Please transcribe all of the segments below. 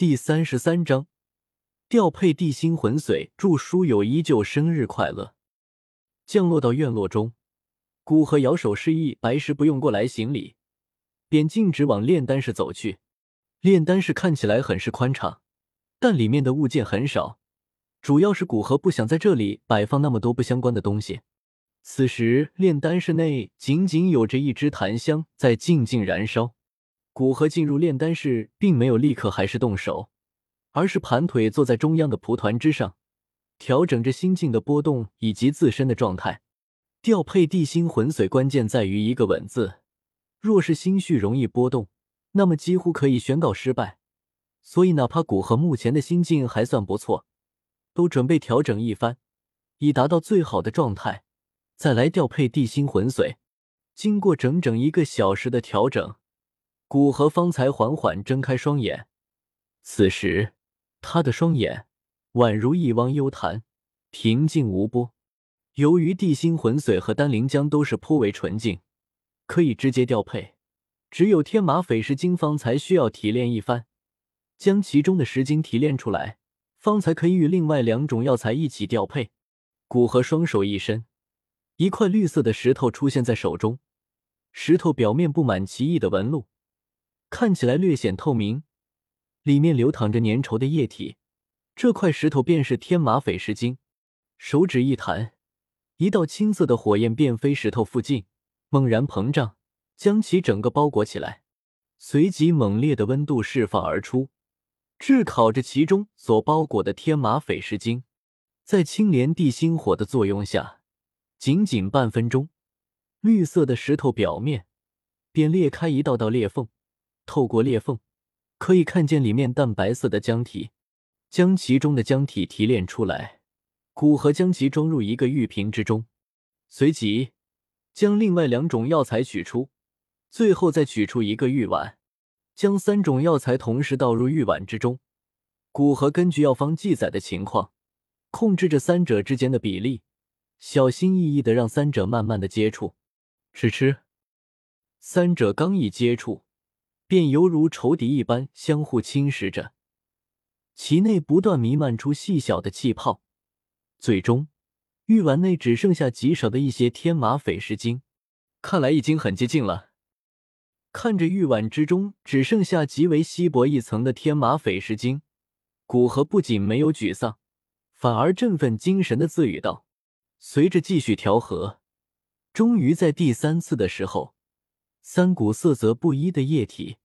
第三十三章调配地心魂髓。祝书友依旧生日快乐。降落到院落中，古河摇手示意白石不用过来行礼，便径直往炼丹室走去。炼丹室看起来很是宽敞，但里面的物件很少，主要是古河不想在这里摆放那么多不相关的东西。此时，炼丹室内仅仅有着一支檀香在静静燃烧。古河进入炼丹室，并没有立刻还是动手，而是盘腿坐在中央的蒲团之上，调整着心境的波动以及自身的状态。调配地心魂髓，关键在于一个稳字。若是心绪容易波动，那么几乎可以宣告失败。所以，哪怕古河目前的心境还算不错，都准备调整一番，以达到最好的状态，再来调配地心魂髓。经过整整一个小时的调整。古河方才缓缓睁开双眼，此时他的双眼宛如一汪幽潭，平静无波。由于地心魂髓和丹灵浆都是颇为纯净，可以直接调配，只有天马斐石晶方才需要提炼一番，将其中的石晶提炼出来，方才可以与另外两种药材一起调配。古河双手一伸，一块绿色的石头出现在手中，石头表面布满奇异的纹路。看起来略显透明，里面流淌着粘稠的液体。这块石头便是天马斐石晶。手指一弹，一道青色的火焰便飞石头附近，猛然膨胀，将其整个包裹起来。随即，猛烈的温度释放而出，炙烤着其中所包裹的天马斐石晶。在青莲地心火的作用下，仅仅半分钟，绿色的石头表面便裂开一道道裂缝。透过裂缝，可以看见里面淡白色的浆体。将其中的浆体提炼出来，古河将其装入一个玉瓶之中，随即将另外两种药材取出，最后再取出一个玉碗，将三种药材同时倒入玉碗之中。古河根据药方记载的情况，控制着三者之间的比例，小心翼翼的让三者慢慢的接触。吃吃，三者刚一接触。便犹如仇敌一般相互侵蚀着，其内不断弥漫出细小的气泡，最终玉碗内只剩下极少的一些天马斐石晶，看来已经很接近了。看着玉碗之中只剩下极为稀薄一层的天马斐石晶，古河不仅没有沮丧，反而振奋精神的自语道：“随着继续调和，终于在第三次的时候。”三股色泽不一的液体，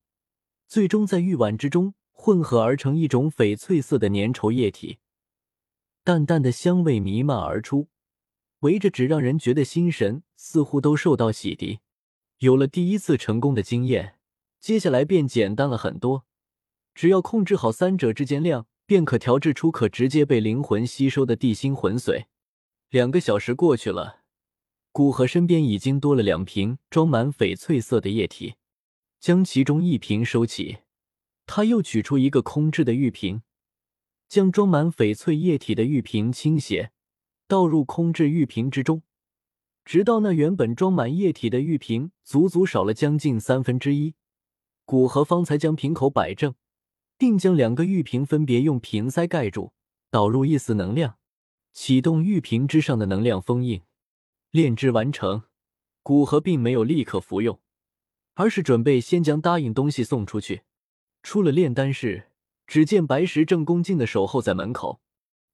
最终在玉碗之中混合而成一种翡翠色的粘稠液体，淡淡的香味弥漫而出，围着只让人觉得心神似乎都受到洗涤。有了第一次成功的经验，接下来便简单了很多，只要控制好三者之间量，便可调制出可直接被灵魂吸收的地心魂髓。两个小时过去了。古河身边已经多了两瓶装满翡翠色的液体，将其中一瓶收起，他又取出一个空置的玉瓶，将装满翡翠液体的玉瓶倾斜，倒入空置玉瓶之中，直到那原本装满液体的玉瓶足足少了将近三分之一，古河方才将瓶口摆正，并将两个玉瓶分别用瓶塞盖住，导入一丝能量，启动玉瓶之上的能量封印。炼制完成，古河并没有立刻服用，而是准备先将答应东西送出去。出了炼丹室，只见白石正恭敬的守候在门口，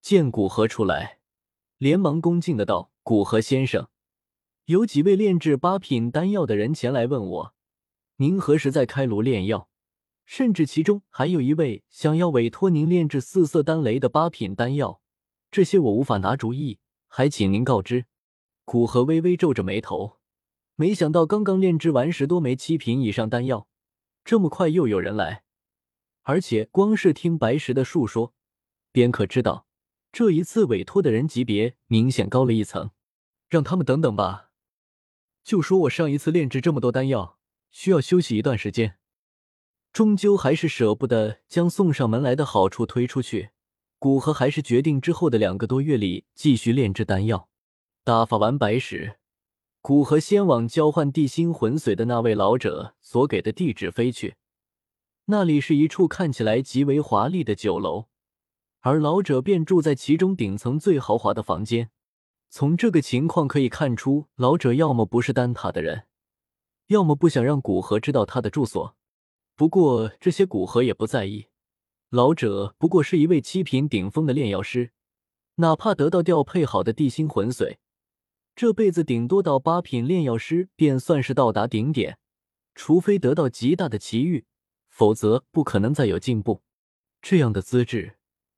见古河出来，连忙恭敬的道：“古河先生，有几位炼制八品丹药的人前来问我，您何时在开炉炼药？甚至其中还有一位想要委托您炼制四色丹雷的八品丹药，这些我无法拿主意，还请您告知。”古河微微皱着眉头，没想到刚刚炼制完十多枚七品以上丹药，这么快又有人来，而且光是听白石的述说，便可知道这一次委托的人级别明显高了一层。让他们等等吧，就说我上一次炼制这么多丹药，需要休息一段时间，终究还是舍不得将送上门来的好处推出去。古河还是决定之后的两个多月里继续炼制丹药。打发完白石，古河先往交换地心魂髓的那位老者所给的地址飞去。那里是一处看起来极为华丽的酒楼，而老者便住在其中顶层最豪华的房间。从这个情况可以看出，老者要么不是丹塔的人，要么不想让古河知道他的住所。不过这些古河也不在意，老者不过是一位七品顶峰的炼药师，哪怕得到调配好的地心魂髓，这辈子顶多到八品炼药师便算是到达顶点，除非得到极大的奇遇。否则不可能再有进步。这样的资质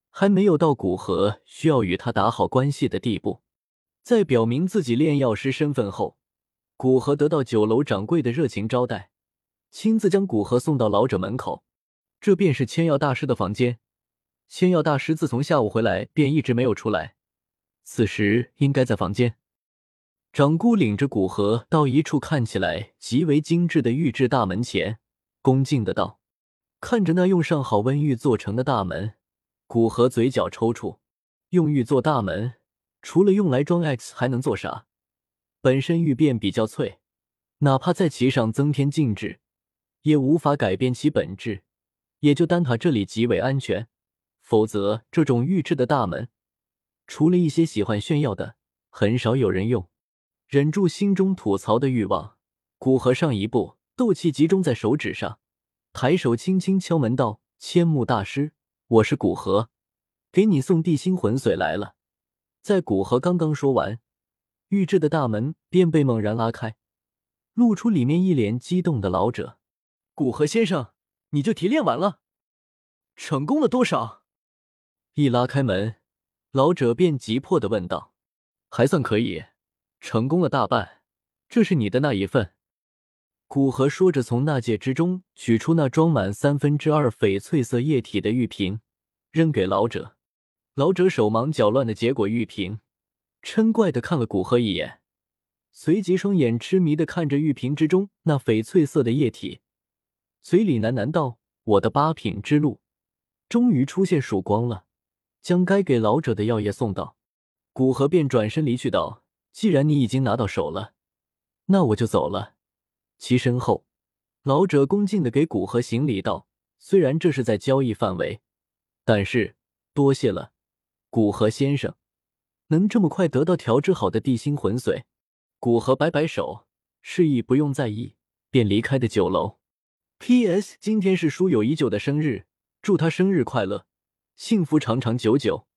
还没有到古河需要与他打好关系的地步。在表明自己炼药师身份后，古河得到酒楼掌柜的热情招待，亲自将古河送到老者门口。这便是千药大师的房间。千药大师自从下午回来便一直没有出来，此时应该在房间。掌姑领着古河到一处看起来极为精致的玉制大门前，恭敬的道。看着那用上好温玉做成的大门，古河嘴角抽搐。用玉做大门，除了用来装 X，还能做啥？本身玉便比较脆，哪怕在其上增添禁制，也无法改变其本质。也就丹塔这里极为安全，否则这种玉制的大门，除了一些喜欢炫耀的，很少有人用。忍住心中吐槽的欲望，古河上一步，斗气集中在手指上。抬手轻轻敲门道：“千木大师，我是古河，给你送地心魂髓来了。”在古河刚刚说完，玉质的大门便被猛然拉开，露出里面一脸激动的老者。古河先生，你就提炼完了？成功了多少？一拉开门，老者便急迫的问道：“还算可以，成功了大半。这是你的那一份。”古河说着，从纳戒之中取出那装满三分之二翡翠色液体的玉瓶，扔给老者。老者手忙脚乱的接过玉瓶，嗔怪的看了古河一眼，随即双眼痴迷的看着玉瓶之中那翡翠色的液体，嘴里喃喃道：“我的八品之路终于出现曙光了。”将该给老者的药液送到，古河便转身离去道：“既然你已经拿到手了，那我就走了。”其身后，老者恭敬的给古河行礼道：“虽然这是在交易范围，但是多谢了，古河先生，能这么快得到调制好的地心魂髓。”古河摆摆手，示意不用在意，便离开的酒楼。P.S. 今天是书友已久的生日，祝他生日快乐，幸福长长久久。